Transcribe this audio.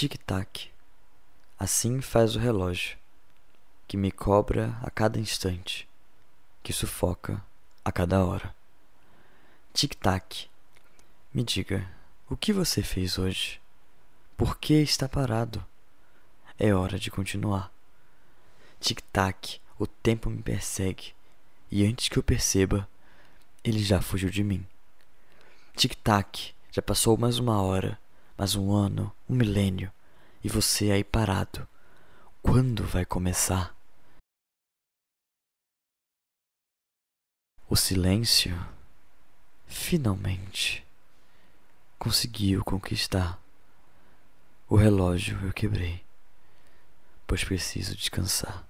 Tic-tac, assim faz o relógio, que me cobra a cada instante, que sufoca a cada hora. Tic-tac, me diga, o que você fez hoje? Por que está parado? É hora de continuar. Tic-tac, o tempo me persegue, e antes que eu perceba, ele já fugiu de mim. Tic-tac, já passou mais uma hora mas um ano, um milênio, e você aí parado. Quando vai começar? O silêncio, finalmente, conseguiu conquistar. O relógio eu quebrei, pois preciso descansar.